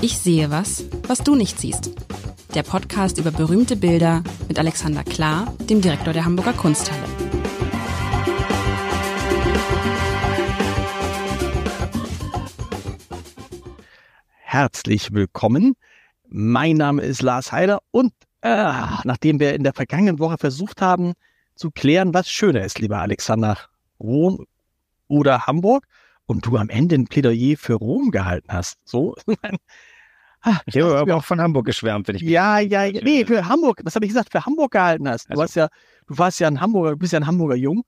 Ich sehe was, was du nicht siehst. Der Podcast über berühmte Bilder mit Alexander Klar, dem Direktor der Hamburger Kunsthalle. Herzlich willkommen. Mein Name ist Lars Heider und äh, nachdem wir in der vergangenen Woche versucht haben zu klären, was schöner ist, lieber Alexander, Rom oder Hamburg, und du am Ende ein Plädoyer für Rom gehalten hast. So, ah, ich habe aber auch von Hamburg geschwärmt, wenn ich. Ja, ja, ja. Nee, für Hamburg. Was habe ich gesagt? Für Hamburg gehalten hast. Du also. hast ja, du warst ja ein Hamburger, du bist ja ein Hamburger Jung.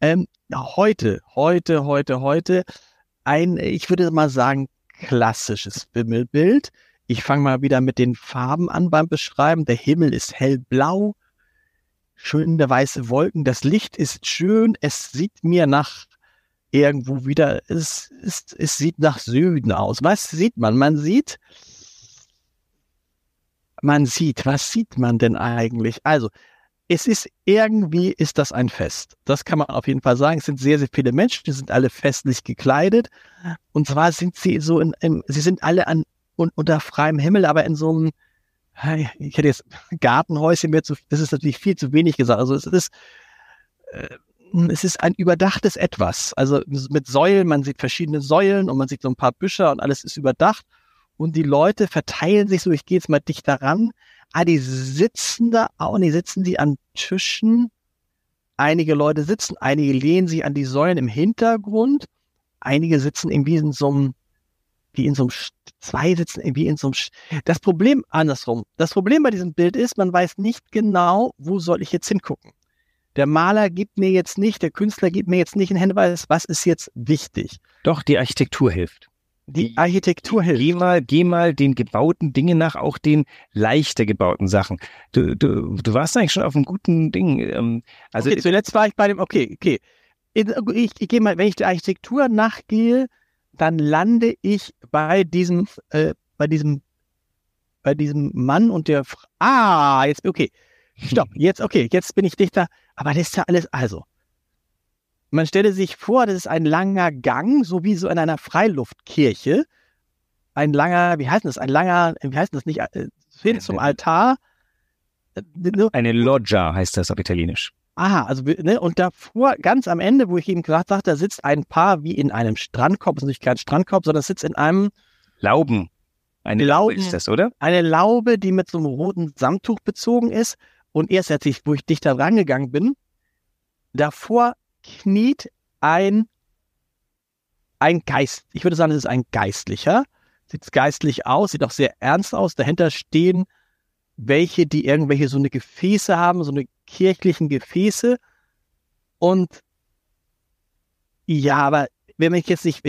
Ähm, heute, heute, heute, heute ein, ich würde mal sagen, klassisches Wimmelbild. Ich fange mal wieder mit den Farben an beim Beschreiben. Der Himmel ist hellblau, schöne weiße Wolken. Das Licht ist schön. Es sieht mir nach irgendwo wieder, es, es, es sieht nach Süden aus. Was sieht man? Man sieht, man sieht, was sieht man denn eigentlich? Also, es ist irgendwie, ist das ein Fest. Das kann man auf jeden Fall sagen. Es sind sehr, sehr viele Menschen, die sind alle festlich gekleidet. Und zwar sind sie so in, in sie sind alle an, un, unter freiem Himmel, aber in so einem, ich hätte jetzt Gartenhäuschen mehr zu, das ist natürlich viel zu wenig gesagt. Also es ist, äh, es ist ein überdachtes Etwas. Also mit Säulen, man sieht verschiedene Säulen und man sieht so ein paar Büsche und alles ist überdacht. Und die Leute verteilen sich so, ich gehe jetzt mal dichter ran. Ah, die sitzen da auch, die sitzen die an Tischen. Einige Leute sitzen, einige lehnen sich an die Säulen im Hintergrund. Einige sitzen irgendwie in so einem, wie in so einem, zwei sitzen irgendwie in so einem, das Problem andersrum. Das Problem bei diesem Bild ist, man weiß nicht genau, wo soll ich jetzt hingucken. Der Maler gibt mir jetzt nicht, der Künstler gibt mir jetzt nicht einen Hinweis, was ist jetzt wichtig. Doch, die Architektur hilft. Die Architektur hilft. Geh mal, geh mal den gebauten Dingen nach, auch den leichter gebauten Sachen. Du, du, du warst eigentlich schon auf einem guten Ding. Ähm, also okay, zuletzt war ich bei dem, okay, okay. Ich, ich gehe mal, wenn ich der Architektur nachgehe, dann lande ich bei diesem, äh, bei diesem, bei diesem Mann und der, ah, jetzt, okay. Stopp, jetzt, okay, jetzt bin ich dichter. Aber das ist ja alles, also. Man stelle sich vor, das ist ein langer Gang, so wie so in einer Freiluftkirche. Ein langer, wie heißt das? Ein langer, wie heißt das nicht? Äh, hin zum Altar. Äh, Eine Loggia heißt das auf Italienisch. Aha, also, ne, und davor, ganz am Ende, wo ich eben gesagt habe, da sitzt ein Paar wie in einem Strandkorb, das ist natürlich kein Strandkorb, sondern es sitzt in einem Lauben. Eine Laube ist das, oder? Eine Laube, die mit so einem roten Samttuch bezogen ist. Und erst als ich, wo ich dichter rangegangen bin, davor kniet ein, ein Geist. Ich würde sagen, es ist ein Geistlicher. Sieht geistlich aus, sieht auch sehr ernst aus. Dahinter stehen welche, die irgendwelche so eine Gefäße haben, so eine kirchlichen Gefäße. Und ja, aber wenn man jetzt nicht,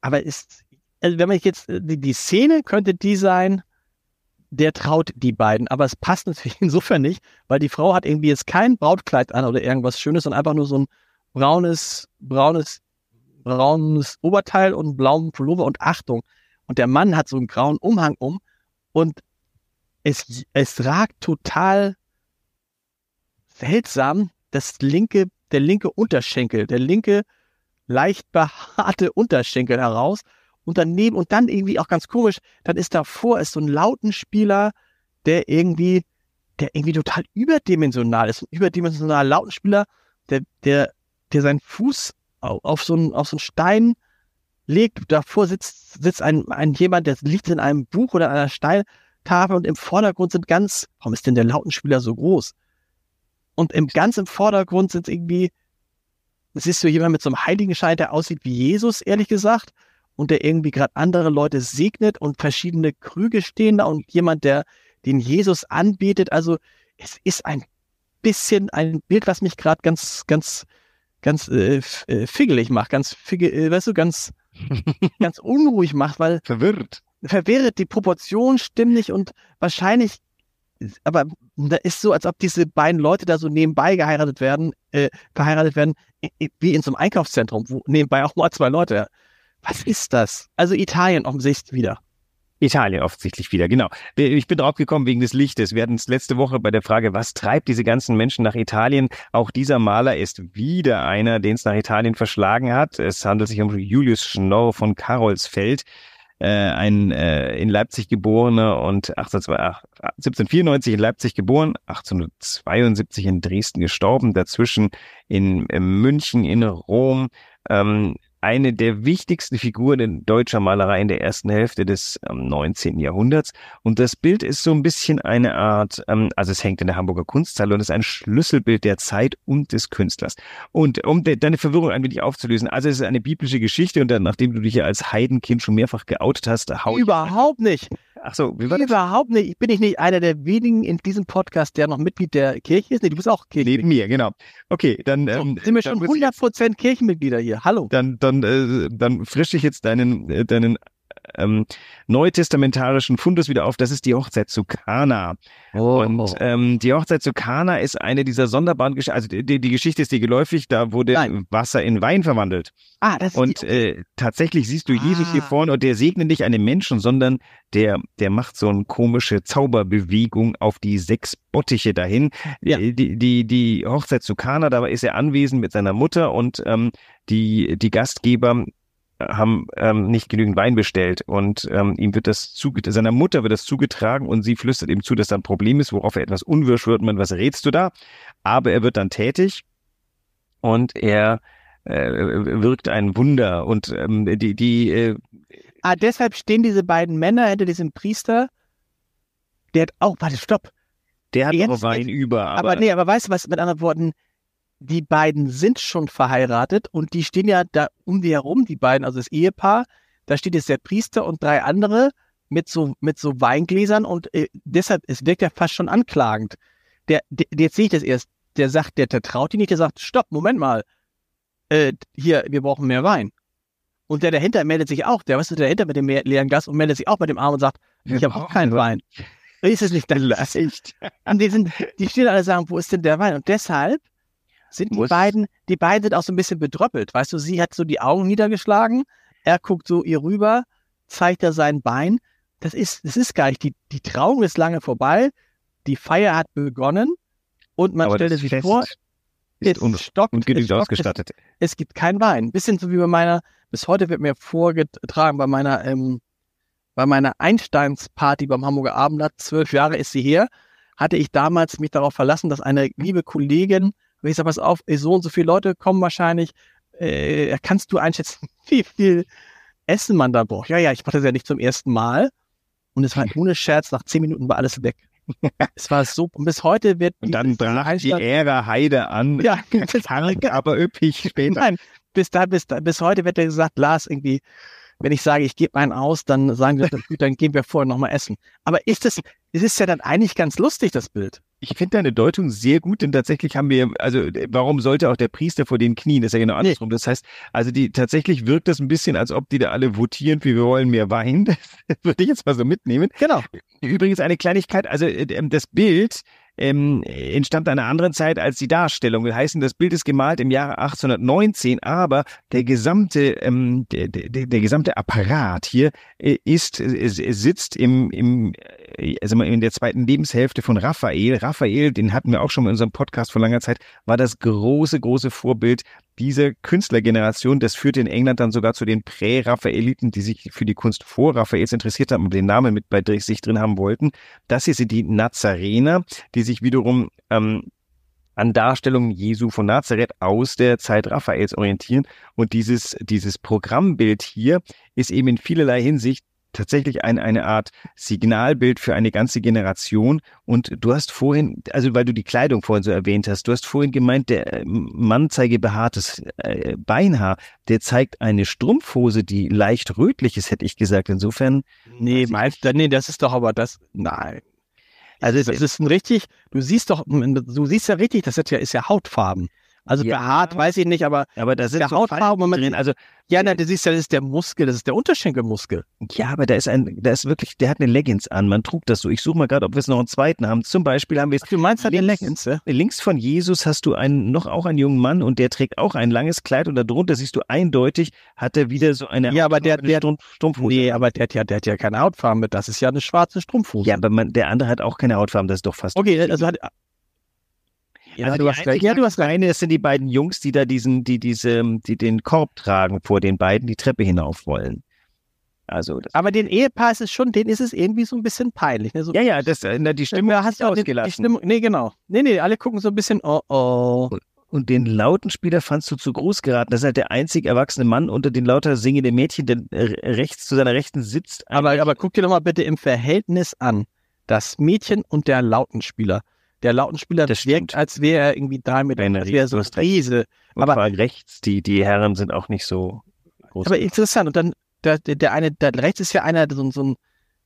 aber ist, also wenn man jetzt, die, die Szene könnte die sein, der traut die beiden. Aber es passt natürlich insofern nicht, weil die Frau hat irgendwie jetzt kein Brautkleid an oder irgendwas Schönes, sondern einfach nur so ein braunes, braunes, braunes Oberteil und einen blauen Pullover und Achtung. Und der Mann hat so einen grauen Umhang um und es, es ragt total seltsam das linke, der linke Unterschenkel, der linke leicht behaarte Unterschenkel heraus und daneben und dann irgendwie auch ganz komisch, dann ist davor ist so ein Lautenspieler, der irgendwie, der irgendwie total überdimensional ist, ein überdimensionaler Lautenspieler, der, der, der seinen Fuß auf so einen, auf so einen Stein legt. Davor sitzt, sitzt ein, ein jemand, der liegt in einem Buch oder einer Steintafel und im Vordergrund sind ganz, warum ist denn der Lautenspieler so groß? Und im ganz im Vordergrund sind irgendwie, es ist so jemand mit so einem Heiligenschein, der aussieht wie Jesus, ehrlich gesagt und der irgendwie gerade andere Leute segnet und verschiedene Krüge stehen da und jemand, der den Jesus anbietet. Also es ist ein bisschen ein Bild, was mich gerade ganz, ganz, ganz äh, äh figgelig macht, ganz figge, äh, weißt du, ganz, ganz unruhig macht, weil verwirrt. Verwirrt, die Proportionen stimmen nicht und wahrscheinlich, aber da ist so, als ob diese beiden Leute da so nebenbei geheiratet werden, äh, verheiratet werden, wie in so einem Einkaufszentrum, wo nebenbei auch mal zwei Leute was ist das? Also Italien offensichtlich wieder. Italien offensichtlich wieder, genau. Ich bin drauf gekommen wegen des Lichtes. Wir hatten es letzte Woche bei der Frage, was treibt diese ganzen Menschen nach Italien? Auch dieser Maler ist wieder einer, den es nach Italien verschlagen hat. Es handelt sich um Julius Schnorr von Karolsfeld. äh, ein äh, in Leipzig geborener und 1794 in Leipzig geboren, 1872 in Dresden gestorben, dazwischen in, in München, in Rom, ähm, eine der wichtigsten Figuren in deutscher Malerei in der ersten Hälfte des ähm, 19. Jahrhunderts. Und das Bild ist so ein bisschen eine Art, ähm, also es hängt in der Hamburger Kunsthalle und ist ein Schlüsselbild der Zeit und des Künstlers. Und um de deine Verwirrung ein wenig aufzulösen, also es ist eine biblische Geschichte und dann, nachdem du dich ja als Heidenkind schon mehrfach geoutet hast, hau Überhaupt nicht. Ach so, wie war das? Überhaupt nicht. Bin ich nicht einer der wenigen in diesem Podcast, der noch Mitglied der Kirche ist? Nee, du bist auch Kirche. Neben mir, genau. Okay, dann so, ähm, sind wir schon 100% Kirchenmitglieder hier. Hallo. Dann, dann, äh, dann frische ich jetzt deinen, äh, deinen ähm, neutestamentarischen Fundus wieder auf. Das ist die Hochzeit zu Kana. Oh, und oh. Ähm, die Hochzeit zu Kana ist eine dieser sonderbaren Geschichten. Also die, die Geschichte ist dir geläufig. Da wurde Nein. Wasser in Wein verwandelt. Ah, das ist Und äh, tatsächlich siehst du ah. Jesus hier vorne und der segnet nicht einen Menschen, sondern der, der macht so eine komische Zauberbewegung auf die sechs Bottiche dahin. Ja. Äh, die, die, die Hochzeit zu Kana, da ist er anwesend mit seiner Mutter und ähm, die, die Gastgeber haben ähm, nicht genügend Wein bestellt und ähm, ihm wird das zugetragen, seiner Mutter wird das zugetragen und sie flüstert ihm zu, dass da ein Problem ist, worauf er etwas unwirsch wird. Man, was rätst du da? Aber er wird dann tätig und er äh, wirkt ein Wunder und ähm, die die äh, Ah, deshalb stehen diese beiden Männer hinter diesem Priester. Der hat auch, warte, stopp. Der hat Jetzt, Wein über. Aber, aber nee, aber weißt du was, mit anderen Worten, die beiden sind schon verheiratet und die stehen ja da um die herum, die beiden, also das Ehepaar. Da steht jetzt der Priester und drei andere mit so, mit so Weingläsern und äh, deshalb, es wirkt ja fast schon anklagend. Der, der jetzt sehe ich das erst, der sagt, der, der traut ihn nicht, der sagt, stopp, Moment mal, äh, hier, wir brauchen mehr Wein. Und der dahinter meldet sich auch, der, weißt du, der dahinter mit dem leeren Glas und meldet sich auch mit dem Arm und sagt, ich habe auch keinen Wein. Ist es nicht dann Echt? Und die sind, die stehen alle sagen, wo ist denn der Wein? Und deshalb sind die beiden, die beiden sind auch so ein bisschen bedröppelt. Weißt du, sie hat so die Augen niedergeschlagen, er guckt so ihr rüber, zeigt er sein Bein. Das ist, das ist gar nicht, die, die Trauung ist lange vorbei, die Feier hat begonnen und man stellte sich Fest vor, ist es stockt, und genügend ausgestattet. Es, es, gibt kein Wein. Bisschen so wie bei meiner, bis heute wird mir vorgetragen bei meiner, ähm, bei meiner Einsteins-Party beim Hamburger Abendblatt, zwölf Jahre ist sie her, hatte ich damals mich darauf verlassen, dass eine liebe Kollegin und ich sage, pass auf, so und so viele Leute kommen wahrscheinlich. Äh, kannst du einschätzen, wie viel Essen man da braucht? Ja, ja, ich mache das ja nicht zum ersten Mal. Und es war ohne Scherz, nach zehn Minuten war alles weg. es war so, und bis heute wird. Und dann brach die Ära Heide an. Ja, karg, aber üppig später. Nein, bis da, bis da, bis heute wird er gesagt, Lars, irgendwie, wenn ich sage, ich gebe einen aus, dann sagen die, dann gehen wir vorher nochmal essen. Aber ist es, es ist ja dann eigentlich ganz lustig, das Bild. Ich finde deine Deutung sehr gut, denn tatsächlich haben wir, also warum sollte auch der Priester vor den Knien? Das ist ja genau andersrum. Nee. Das heißt, also die tatsächlich wirkt das ein bisschen, als ob die da alle votieren, wie wir wollen mehr Wein. Das würde ich jetzt mal so mitnehmen. Genau. Übrigens eine Kleinigkeit, also äh, das Bild ähm, entstammt einer anderen Zeit als die Darstellung. Wir heißen, das Bild ist gemalt im Jahre 1819, aber der gesamte, ähm, der, der, der gesamte Apparat hier äh, ist, äh, sitzt im, im also in der zweiten Lebenshälfte von Raphael. Raphael, den hatten wir auch schon in unserem Podcast vor langer Zeit, war das große, große Vorbild dieser Künstlergeneration. Das führte in England dann sogar zu den Prä-Raphaeliten, die sich für die Kunst vor Raphaels interessiert haben und den Namen mit bei sich drin haben wollten. Das hier sind die Nazarener, die sich wiederum ähm, an Darstellungen Jesu von Nazareth aus der Zeit Raphaels orientieren. Und dieses, dieses Programmbild hier ist eben in vielerlei Hinsicht tatsächlich ein, eine Art Signalbild für eine ganze Generation. Und du hast vorhin, also weil du die Kleidung vorhin so erwähnt hast, du hast vorhin gemeint, der äh, Mann zeige behaartes äh, Beinhaar, der zeigt eine Strumpfhose, die leicht rötlich ist, hätte ich gesagt. Insofern. Nee, meinst du, nee, das ist doch aber das, nein. Also es, es ist ein richtig, du siehst doch, du siehst ja richtig, das ist ja, ist ja Hautfarben. Also ja. behaart, weiß ich nicht, aber, aber da sind der so Hautfarbe drin. Also ja, na, du siehst ja, das ist der Muskel, das ist der Unterschenkelmuskel. Ja, aber da ist ein, da ist wirklich, der hat eine Leggings an. Man trug das so. Ich suche mal gerade, ob wir es noch einen zweiten haben. Zum Beispiel haben wir es. Du meinst halt links, Leggings, ja? Links von Jesus hast du einen, noch auch einen jungen Mann und der trägt auch ein langes Kleid und darunter siehst du eindeutig, hat er wieder so eine. Ja, aber der, der Strumpfhose. Nee, aber der hat ja, der hat ja keine Hautfarbe mit. Das ist ja eine schwarze Strumpfhose. Ja, aber man, der andere hat auch keine Hautfarbe. Das ist doch fast. Okay, also hat, ja, also du hast recht. Ja, du hast recht. Das sind die beiden Jungs, die da diesen, die diese, die den Korb tragen vor den beiden, die Treppe hinauf wollen. Also Aber den Ehepaar ist es schon, denen ist es irgendwie so ein bisschen peinlich. Ne? So, ja, ja, das, äh, na, die Stimmung ja, hast du den- ausgelassen. Die Stimmung, nee, genau. Nee, nee, alle gucken so ein bisschen, oh, oh. Und den lauten Spieler fandst du zu groß geraten. Das ist halt der einzig erwachsene Mann unter den lauter singenden Mädchen, der äh, rechts zu seiner Rechten sitzt. Aber, aber guck dir doch mal bitte im Verhältnis an. Das Mädchen und der Lautenspieler. Der Lautenspieler Das wirkt, als wäre er irgendwie drei Meter, Wenn als wäre er so ein. Riese. Und aber- vor allem rechts, die, die Herren sind auch nicht so groß. Aber interessant. Und dann, der, der, eine, da rechts ist ja einer, so, ein- so ein,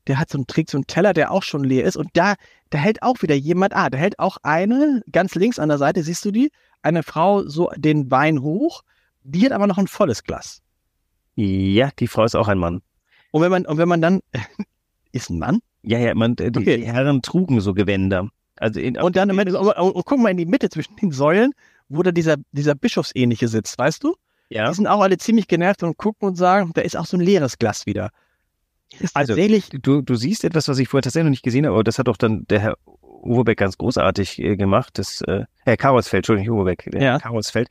der hat so einen, trägt so einen Teller, der auch schon leer ist. Und da, da hält auch wieder jemand, ah, da hält auch eine, ganz links an der Seite, siehst du die? Eine Frau so den Wein hoch, die hat aber noch ein volles Glas. ja, die Frau ist auch ein Mann. Und wenn man, und wenn man dann, ist ein Mann? Ja, ja, man, die, Okay. die Herren trugen so Gewänder. Also in, Und dann, Ende- und, und guck mal in die Mitte zwischen den Säulen, wo da dieser, dieser Bischofsähnliche sitzt, weißt du? ja. Die sind auch alle ziemlich genervt und gucken und sagen, da ist auch so ein leeres Glas wieder. Ist Also, tatsächlich, Du, du siehst etwas, was ich vorher tatsächlich noch nicht gesehen habe, aber das hat doch dann der Herr Uwe Beck ganz großartig äh, gemacht. Das, äh, Herr Karolsfeld, Entschuldigung, Uwe Beck, der Ja. Karolsfeld.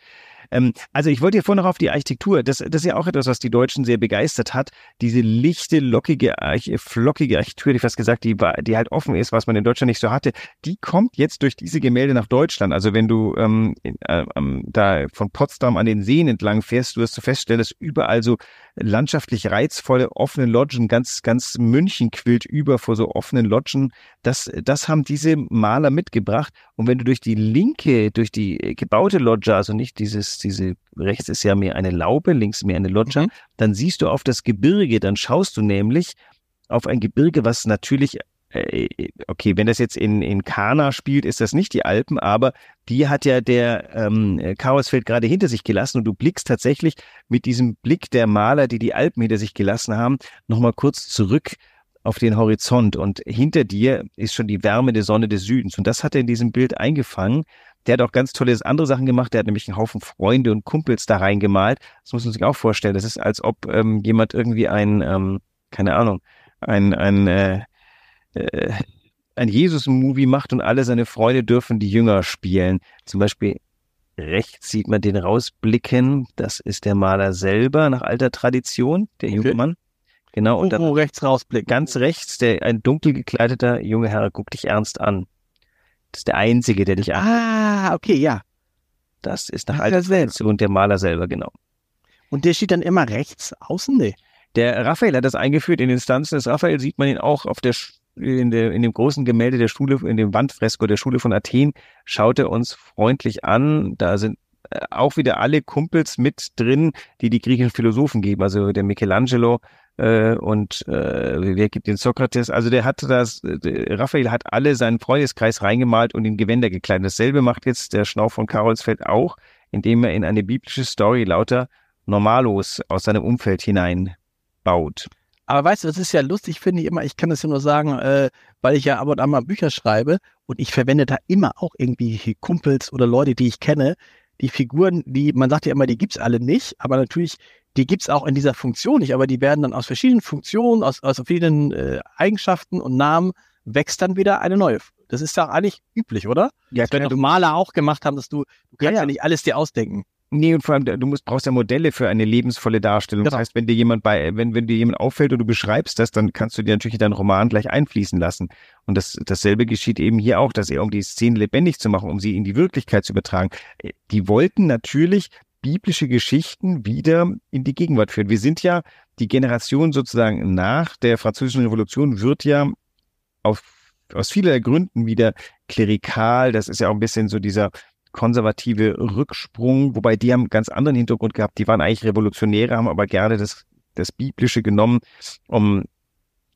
Ähm, also ich wollte hier vorher noch auf die Architektur. Das, das ist ja auch etwas, was die Deutschen sehr begeistert hat. Diese lichte, lockige, Arch flockige Architektur, ich fast gesagt, die, die halt offen ist, was man in Deutschland nicht so hatte, die kommt jetzt durch diese Gemälde nach Deutschland. Also wenn du ähm, äh, ähm, da von Potsdam an den Seen entlang fährst, wirst du feststellen, dass überall so landschaftlich reizvolle offene Lodgen, ganz, ganz München quillt über vor so offenen Lodgen. Das, das haben diese Maler mitgebracht. Und wenn du durch die linke, durch die äh, gebaute Loggia, also nicht dieses, diese, rechts ist ja mehr eine Laube, links mehr eine Loggia, Mhm. dann siehst du auf das Gebirge, dann schaust du nämlich auf ein Gebirge, was natürlich äh, okay, wenn das jetzt in, in Kana spielt, ist das nicht die Alpen, aber die hat ja der ähm, Chaosfeld gerade hinter sich gelassen und du blickst tatsächlich mit diesem Blick der Maler, die die Alpen hinter sich gelassen haben, nochmal kurz zurück auf den Horizont und hinter dir ist schon die Wärme der Sonne des Südens und das hat er in diesem Bild eingefangen. Der hat auch ganz tolle andere Sachen gemacht. Der hat nämlich einen Haufen Freunde und Kumpels da reingemalt. Das muss man sich auch vorstellen. Das ist, als ob ähm, jemand irgendwie ein, ähm, keine Ahnung, ein, ein, äh, äh, ein Jesus-Movie macht und alle seine Freunde dürfen die Jünger spielen. Zum Beispiel rechts sieht man den rausblicken. Das ist der Maler selber nach alter Tradition, der Okay. junge Mann. Genau. Und dann rechts rausblicken. ganz rechts, der ein dunkel gekleideter junge Herr guckt dich ernst an. Das ist der einzige, der dich an. Ah, okay, ja. Das ist nach Ach, alter. Tradition der Maler selber, genau. Und der steht dann immer rechts außen? Nee. Der Raphael hat das eingeführt in Instanzen des Raphael, sieht man ihn auch auf der, in, der, in dem großen Gemälde der Schule, in dem Wandfresko der Schule von Athen, schaut er uns freundlich an. Da sind äh, auch wieder alle Kumpels mit drin, die die griechischen Philosophen geben. Also der Michelangelo äh, und äh, wer gibt den Sokrates? Also der hat das, der Raphael hat alle seinen Freundeskreis reingemalt und in Gewänder gekleidet. Dasselbe macht jetzt der Schnauf von Karolsfeld auch, indem er in eine biblische Story lauter Normalos aus seinem Umfeld hinein baut. Aber weißt du, das ist ja lustig, finde ich immer. Ich kann das ja nur sagen, äh, weil ich ja ab und an mal Bücher schreibe und ich verwende da immer auch irgendwie Kumpels oder Leute, die ich kenne. Die Figuren, die, man sagt ja immer, die gibt's alle nicht, aber natürlich, die gibt's auch in dieser Funktion nicht, aber die werden dann aus verschiedenen Funktionen, aus, aus verschiedenen äh, Eigenschaften und Namen wächst dann wieder eine neue. Das ist ja eigentlich üblich, oder? Ja, Das werden doch Maler auch gemacht haben, dass du, du kannst ja, ja. nicht alles dir ausdenken. Nee, und vor allem, du musst, brauchst ja Modelle für eine lebensvolle Darstellung. Das Genau. heißt, wenn dir jemand bei, wenn, wenn dir jemand auffällt und du beschreibst das, dann kannst du dir natürlich in deinen Roman gleich einfließen lassen. Und das, dasselbe geschieht eben hier auch, dass er, um die Szene lebendig zu machen, um sie in die Wirklichkeit zu übertragen, äh, die wollten natürlich biblische Geschichten wieder in die Gegenwart führen. Wir sind ja die Generation sozusagen nach der französischen Revolution wird ja auf, aus vielerlei Gründen wieder klerikal. Das ist ja auch ein bisschen so dieser konservative Rücksprung, wobei die haben einen ganz anderen Hintergrund gehabt. Die waren eigentlich Revolutionäre, haben aber gerne das, das Biblische genommen, um,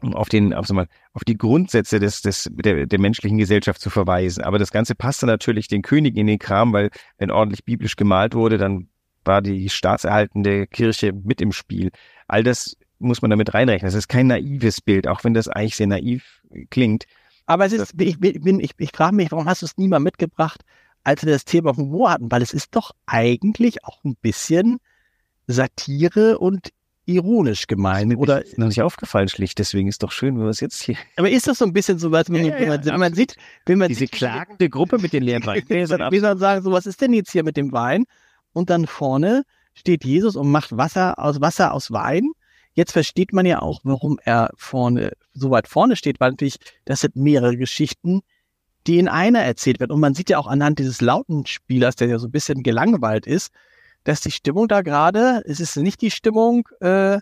um auf den, auf, mal, auf die Grundsätze des, des, der, der menschlichen Gesellschaft zu verweisen. Aber das Ganze passte natürlich den König in den Kram, weil wenn ordentlich biblisch gemalt wurde, dann war die staatserhaltende Kirche mit im Spiel. All das muss man damit reinrechnen. Das ist kein naives Bild, auch wenn das eigentlich sehr naiv klingt. Aber es ist, ich, bin, ich, ich frage mich, warum hast du es nie mal mitgebracht, als wir das Thema Humor hatten? Weil es ist doch eigentlich auch ein bisschen Satire und ironisch gemeint. Oder, Ist noch nicht aufgefallen, schlicht. Deswegen ist doch schön, wenn wir es jetzt hier. aber ist das so ein bisschen so, was man, Ja, ja, wenn, man, ja, wenn man sieht, wenn man Diese sieht, klagende Gruppe mit den leeren Weingläsern ab. wie soll man sagen, so was ist denn jetzt hier mit dem Wein? Und dann vorne steht Jesus und macht Wasser aus Wasser aus Wein. jetzt versteht man ja auch, warum er vorne, so weit vorne steht, weil natürlich, das sind mehrere Geschichten, die in einer erzählt werden. Und man sieht ja auch anhand dieses Lautenspielers, der ja so ein bisschen gelangweilt ist, dass die Stimmung da gerade, es ist nicht die Stimmung, äh,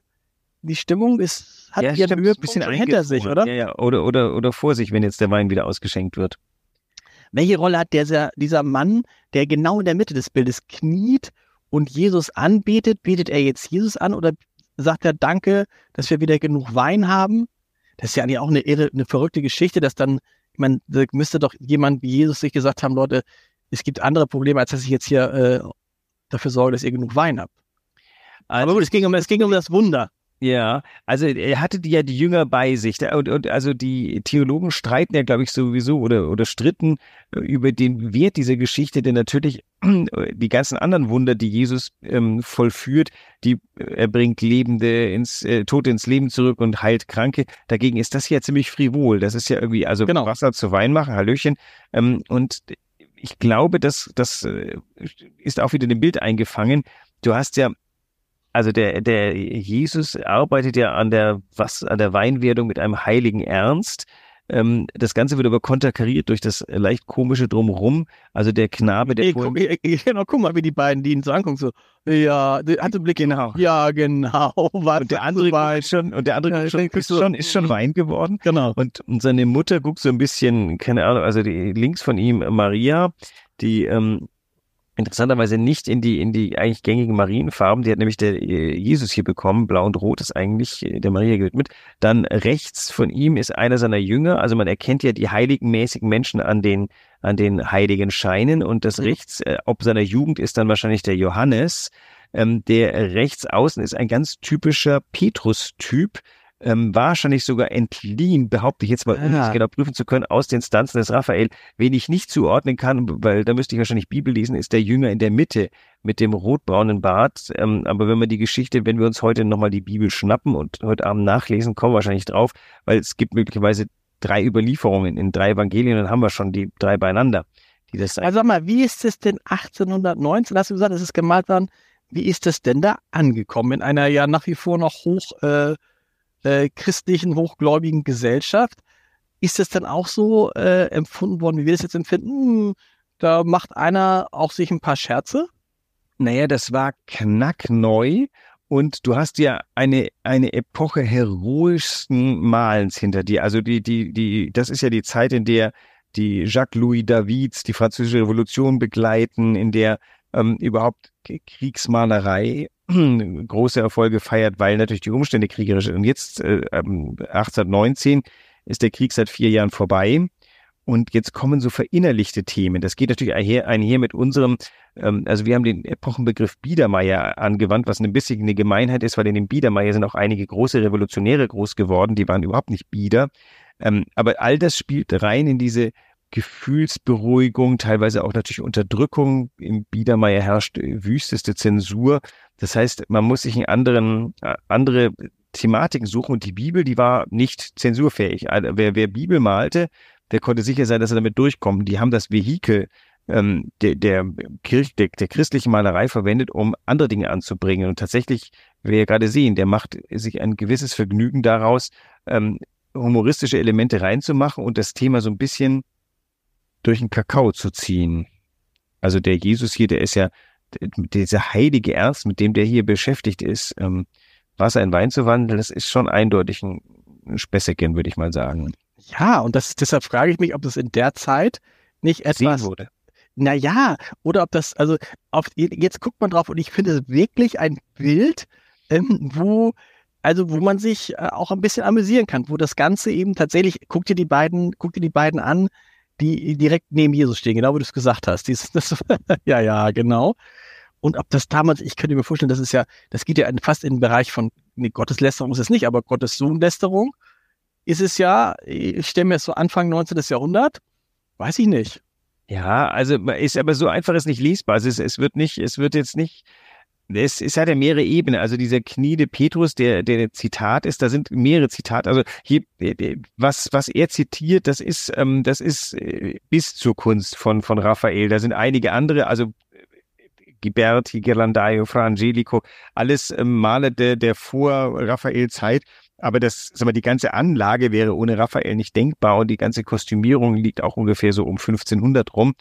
die Stimmung ist, hat ja, ihren Höhepunkt bisschen hinter sich, oder? Ja, ja, oder, oder, oder vor sich, wenn jetzt der Wein wieder ausgeschenkt wird. Welche Rolle hat der, dieser Mann, der genau in der Mitte des Bildes kniet und Jesus anbetet? Betet er jetzt Jesus an oder sagt er Danke, dass wir wieder genug Wein haben? Das ist ja eigentlich auch eine irre, eine verrückte Geschichte, dass dann, man müsste doch jemand wie Jesus sich gesagt haben, Leute, es gibt andere Probleme, als dass ich jetzt hier äh, dafür sorge, dass ihr genug Wein habt. Also, Aber gut, es ging um, es ging um das Wunder. Ja, also er hatte die ja die Jünger bei sich. Und, und also die Theologen streiten ja, glaube ich, sowieso oder, oder stritten äh, über den Wert dieser Geschichte, denn natürlich die ganzen anderen Wunder, die Jesus ähm, vollführt, die äh, er bringt Lebende ins äh, Tote ins Leben zurück und heilt Kranke. Dagegen ist das ja ziemlich frivol. Das ist ja irgendwie, also genau. Wasser zu Wein machen, Hallöchen. Ähm, und ich glaube, dass das äh, ist auch wieder in dem Bild eingefangen. Du hast ja also der, der Jesus arbeitet ja an der, was, an der Weinwerdung mit einem heiligen Ernst. Ähm, das Ganze wird aber konterkariert durch das leicht komische Drumherum. Also der Knabe, der hey, guck, genau, guck mal, wie die beiden, die ihn so angucken, so, ja, hat den Blick, genau. Ja, genau. und der andere guckt schon, und der andere ja, schon, ist, so, schon, ist schon Wein geworden. Genau. Und, und seine Mutter guckt so ein bisschen, keine Ahnung, also die, links von ihm Maria, die ähm, interessanterweise nicht in die, in die eigentlich gängigen Marienfarben. Die hat nämlich der äh, Jesus hier bekommen. Blau und Rot ist eigentlich äh, der Maria gewidmet. Dann rechts von ihm ist einer seiner Jünger. Also man erkennt ja die heiligen mäßigen Menschen an den, an den heiligen Scheinen. Und das mhm. rechts, äh, ob seiner Jugend ist dann wahrscheinlich der Johannes. Ähm, der rechts außen ist ein ganz typischer Petrus-Typ ähm, wahrscheinlich sogar entliehen, behaupte ich jetzt mal, um das genau prüfen zu können, aus den Stanzen des Raphael. Wen ich nicht zuordnen kann, weil da müsste ich wahrscheinlich Bibel lesen, ist der Jünger in der Mitte mit dem rotbraunen Bart. Ähm, aber wenn wir die Geschichte, wenn wir uns heute nochmal die Bibel schnappen und heute Abend nachlesen, kommen wir wahrscheinlich drauf, weil es gibt möglicherweise drei Überlieferungen in drei Evangelien, dann haben wir schon die drei beieinander. Die das also sag mal, wie ist es denn 1819, hast du gesagt, es ist gemalt worden, wie ist es denn da angekommen in einer ja nach wie vor noch hoch äh, äh, christlichen, hochgläubigen Gesellschaft. Ist das dann auch so äh, empfunden worden, wie wir das jetzt empfinden? Hm, da macht einer auch sich ein paar Scherze? Naja, das war knackneu und du hast ja eine, eine Epoche heroischsten Malens hinter dir. Also die, die, die, das ist ja die Zeit, in der die Jacques-Louis Davids die französische Revolution begleiten, in der ähm, überhaupt Kriegsmalerei große Erfolge feiert, weil natürlich die Umstände kriegerisch sind. Und jetzt, äh, 1819, ist der Krieg seit vier Jahren vorbei. Und jetzt kommen so verinnerlichte Themen. Das geht natürlich einher, einher mit unserem, ähm, also wir haben den Epochenbegriff Biedermeier angewandt, was ein bisschen eine Gemeinheit ist, weil in dem Biedermeier sind auch einige große Revolutionäre groß geworden, die waren überhaupt nicht Bieder. Ähm, aber all das spielt rein in diese Gefühlsberuhigung, teilweise auch natürlich Unterdrückung. Im Biedermeier herrscht wüsteste Zensur. Das heißt, man muss sich in anderen, äh, andere Thematiken suchen und die Bibel, die war nicht zensurfähig. Also wer, wer Bibel malte, der konnte sicher sein, dass er damit durchkommt. Die haben das Vehikel ähm, der, der, Kirch, der, der christlichen Malerei verwendet, um andere Dinge anzubringen. Und tatsächlich, wir ja gerade sehen, der macht sich ein gewisses Vergnügen daraus, ähm, humoristische Elemente reinzumachen und das Thema so ein bisschen durch den Kakao zu ziehen. Also der Jesus hier, der ist ja dieser heilige Ernst, mit dem der hier beschäftigt ist, ähm, Wasser in Wein zu wandeln, das ist schon eindeutig ein, Späßchen, würde ich mal sagen. Ja, und das, deshalb frage ich mich, ob das in der Zeit nicht etwas Sehen wurde. Naja, oder ob das, also auf, jetzt guckt man drauf und ich finde es wirklich ein Bild, ähm, wo, also wo man sich äh, auch ein bisschen amüsieren kann, wo das Ganze eben tatsächlich, guck dir die beiden, guck dir die beiden an, die direkt neben Jesus stehen, genau wie du es gesagt hast. Dies, das, ja, ja, genau. Und ob das damals, ich könnte mir vorstellen, das ist ja, das geht ja fast in den Bereich von, nee, Gotteslästerung ist es nicht, aber Gottes Sohnlästerung ist es ja, ich stelle mir es so Anfang 19. Jahrhundert, weiß ich nicht. Ja, also ist aber so einfach ist nicht lesbar. Also es, es wird nicht, es wird jetzt nicht es, es hat ja mehrere Ebenen. Also dieser Kniede Petrus, der, der Zitat ist, da sind mehrere Zitate. Also hier, was, was er zitiert, das ist, ähm, das ist äh, bis zur Kunst von, von Raphael. Da sind einige andere, also Ghiberti, Ghirlandaio, Fra Angelico, alles ähm, Maler der, der Vor-Raphael-Zeit. Aber das, sag mal, die ganze Anlage wäre ohne Raphael nicht denkbar und die ganze Kostümierung liegt auch ungefähr so um 1500 rum.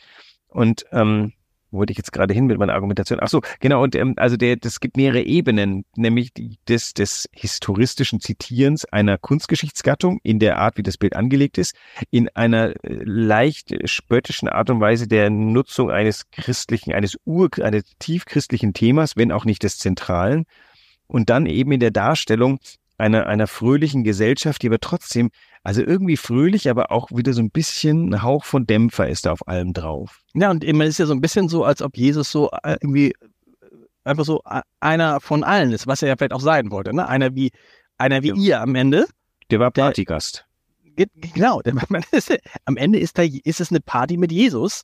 Und ähm, wo wollte ich jetzt gerade hin mit meiner Argumentation? Ach so, genau. Und ähm, also der, das gibt mehrere Ebenen, nämlich die, des, des historistischen Zitierens einer Kunstgeschichtsgattung in der Art, wie das Bild angelegt ist, in einer äh, leicht spöttischen Art und Weise der Nutzung eines christlichen, eines ur, eines tiefchristlichen Themas, wenn auch nicht des zentralen, und dann eben in der Darstellung einer, einer fröhlichen Gesellschaft, die aber trotzdem, also irgendwie fröhlich, aber auch wieder so ein bisschen ein Hauch von Dämpfer ist da auf allem drauf. Ja, und man ist ja so ein bisschen so, als ob Jesus so äh, irgendwie äh, einfach so einer von allen ist, was er ja vielleicht auch sein wollte, ne? Einer wie, einer wie ja. ihr am Ende. Der war Partygast. Der, genau, der, ist, am Ende ist da, ist es eine Party mit Jesus.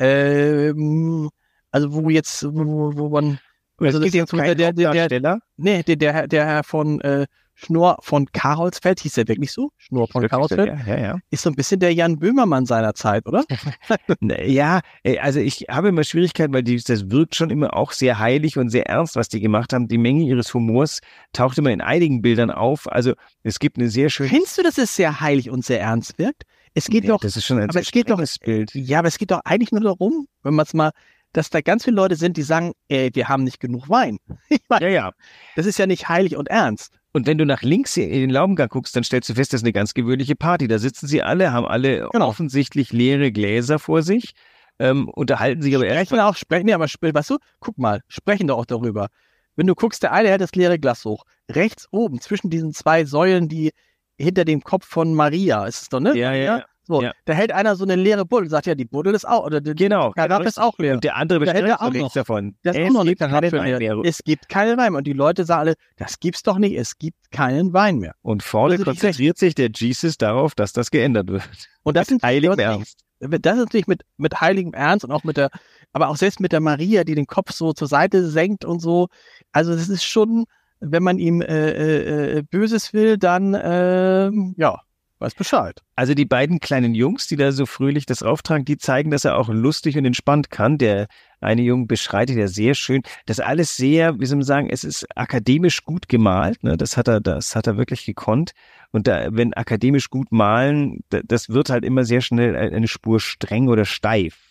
Ähm, also wo jetzt, wo, wo man also das jetzt der, der, der, der, nee, der, der, der Herr von äh, Schnur von Karolsfeld, hieß der wirklich so? Schnur von Karolsfeld? Ja, ja, ja. Ist so ein bisschen der Jan Böhmermann seiner Zeit, oder? ja, also ich habe immer Schwierigkeiten, weil die, das wirkt schon immer auch sehr heilig und sehr ernst, was die gemacht haben. Die Menge ihres Humors taucht immer in einigen Bildern auf. Also es gibt eine sehr schöne. Findest du, dass es sehr heilig und sehr ernst wirkt? Es geht nee, doch, das ist schon ein aber es geht doch, Bild. ja, aber es geht doch eigentlich nur darum, wenn man es mal dass da ganz viele Leute sind, die sagen, ey, wir haben nicht genug Wein. Ich mein, ja, ja. Das ist ja nicht heilig und ernst. Und wenn du nach links in den Laubengang guckst, dann stellst du fest, das ist eine ganz gewöhnliche Party. Da sitzen sie alle, haben alle genau. offensichtlich leere Gläser vor sich, ähm, unterhalten sich aber sprechen auch, sprechen, ja, aber weißt du, guck mal, sprechen doch auch darüber. Wenn du guckst, der eine hält das leere Glas hoch. Rechts oben, zwischen diesen zwei Säulen, die hinter dem Kopf von Maria, ist es doch, ne? Ja, ja. ja. So, ja. da hält einer so eine leere Buddel und sagt, ja, die Buddel ist auch, oder die genau, Karaffe ist auch leer. Und der andere bestellt auch noch davon. Das ist auch noch eine Karaffe mehr. Es gibt keinen Wein mehr. Und die Leute sagen alle, das gibt's doch nicht, es gibt keinen Wein mehr. Und vorne also konzentriert sich der Jesus darauf, dass das geändert wird. Und das sind heiligem Ernst. Das ist natürlich mit, mit heiligem Ernst und auch mit der, aber auch selbst mit der Maria, die den Kopf so zur Seite senkt und so. Also das ist schon, wenn man ihm äh, äh, äh Böses will, dann äh, ja, weiß Bescheid. Also die beiden kleinen Jungs, die da so fröhlich das rauftragen, die zeigen, dass er auch lustig und entspannt kann. Der eine Junge beschreitet ja sehr schön. Das alles sehr, wie soll man sagen, es ist akademisch gut gemalt. Ne? Das hat er, das hat er wirklich gekonnt. Und da, wenn akademisch gut malen, das wird halt immer sehr schnell eine Spur streng oder steif.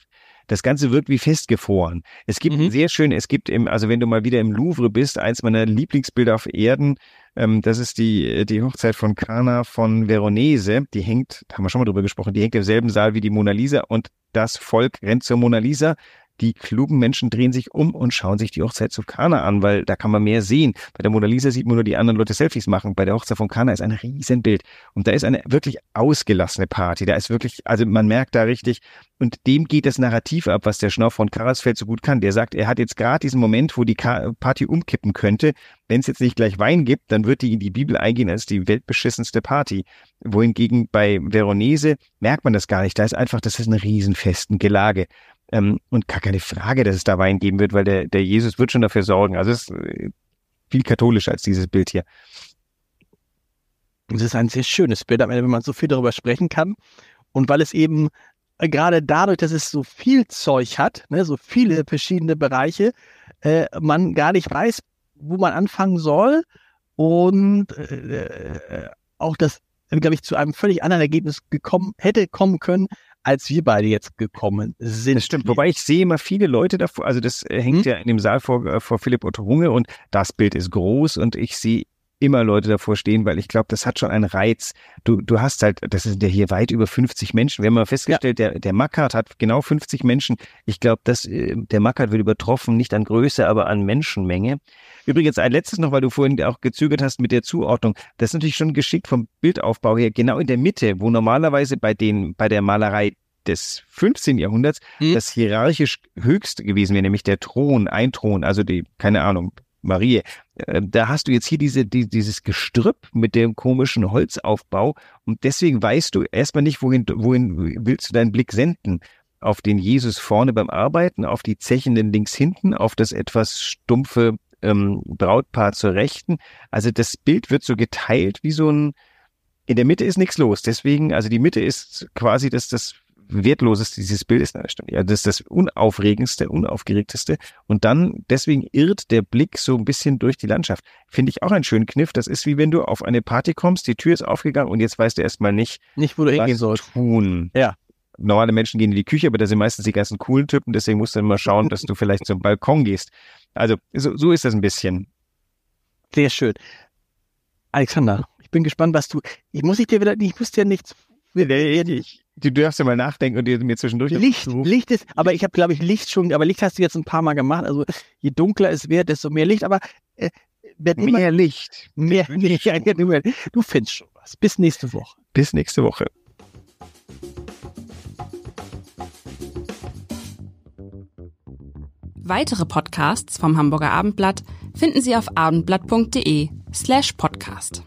Das Ganze wirkt wie festgefroren. Es gibt mhm. sehr schön, es gibt im, also wenn du mal wieder im Louvre bist, eins meiner Lieblingsbilder auf Erden, ähm, das ist die, die Hochzeit von Cana von Veronese. Die hängt, da haben wir schon mal drüber gesprochen, die hängt im selben Saal wie die Mona Lisa und das Volk rennt zur Mona Lisa. Die klugen Menschen drehen sich um und schauen sich die Hochzeit zu Kana an, weil da kann man mehr sehen. Bei der Mona Lisa sieht man nur die anderen Leute Selfies machen. Bei der Hochzeit von Kana ist ein Riesenbild. Und da ist eine wirklich ausgelassene Party. Da ist wirklich, also man merkt da richtig, und dem geht das Narrativ ab, was der Schnauf von Karlsfeld so gut kann. Der sagt, er hat jetzt gerade diesen Moment, wo die Party umkippen könnte. Wenn es jetzt nicht gleich Wein gibt, dann wird die in die Bibel eingehen als die weltbeschissenste Party. Wohingegen bei Veronese merkt man das gar nicht. Da ist einfach, das ist ein Riesenfesten Gelage. Ähm, und gar keine Frage, dass es da Wein geben wird, weil der, der Jesus wird schon dafür sorgen. Also es ist äh, viel katholischer als dieses Bild hier. Es ist ein sehr schönes Bild, wenn man so viel darüber sprechen kann. Und weil es eben äh, gerade dadurch, dass es so viel Zeug hat, ne, so viele verschiedene Bereiche, äh, man gar nicht weiß, wo man anfangen soll. Und äh, äh auch das, glaube ich, zu einem völlig anderen Ergebnis gekommen, hätte kommen können, als wir beide jetzt gekommen sind. Das stimmt, wobei ich sehe immer viele Leute davor, also das äh, hängt hm? ja in dem Saal vor, äh, vor Philipp Otto Runge und das Bild ist groß und ich sehe immer Leute davor stehen, weil ich glaube, das hat schon einen Reiz. Du, du hast halt, das sind ja hier weit über 50 Menschen. Wir haben mal festgestellt, ja. der, der Mackart hat genau 50 Menschen. Ich glaube, dass äh, der Mackart wird übertroffen, nicht an Größe, aber an Menschenmenge. Übrigens ein letztes noch, weil du vorhin auch gezögert hast mit der Zuordnung. Das ist natürlich schon geschickt vom Bildaufbau her, genau in der Mitte, wo normalerweise bei den, bei der Malerei des 15. Jahrhunderts hm. das hierarchisch höchste gewesen wäre, nämlich der Thron, ein Thron, also die, keine Ahnung, Marie, äh, da hast du jetzt hier diese, die, dieses Gestrüpp mit dem komischen Holzaufbau und deswegen weißt du erstmal nicht, wohin, wohin willst du deinen Blick senden. Auf den Jesus vorne beim Arbeiten, auf die Zechenden links hinten, auf das etwas stumpfe ähm, Brautpaar zur Rechten. Also das Bild wird so geteilt wie so ein, in der Mitte ist nichts los. Deswegen, also die Mitte ist quasi das, das wertloseste dieses Bild ist. Ja, das ist das unaufregendste, unaufgeregteste. Und dann, deswegen irrt der Blick so ein bisschen durch die Landschaft. Finde ich auch einen schönen Kniff. Das ist wie wenn du auf eine Party kommst, die Tür ist aufgegangen und jetzt weißt du erstmal nicht, nicht wo du hingehen sollst. tun. Ja. Normale Menschen gehen in die Küche, aber da sind meistens die ganzen coolen Typen, deswegen musst du immer schauen, dass du vielleicht zum Balkon gehst. Also, so, so ist das ein bisschen. Sehr schön. Alexander, ich bin gespannt, was du. Ich muss ich dir wieder, ich muss dir nichts. Du darfst ja mal nachdenken und dir mir zwischendurch. Licht, Licht ist, aber ich habe, glaube ich, Licht schon, aber Licht hast du jetzt ein paar Mal gemacht. Also je dunkler es wird, desto mehr Licht. Aber äh, mehr immer, Licht. Mehr, mehr, ja, du, du findest schon was. Bis nächste Woche. Bis nächste Woche. Weitere Podcasts vom Hamburger Abendblatt finden Sie auf abendblatt.de slash podcast.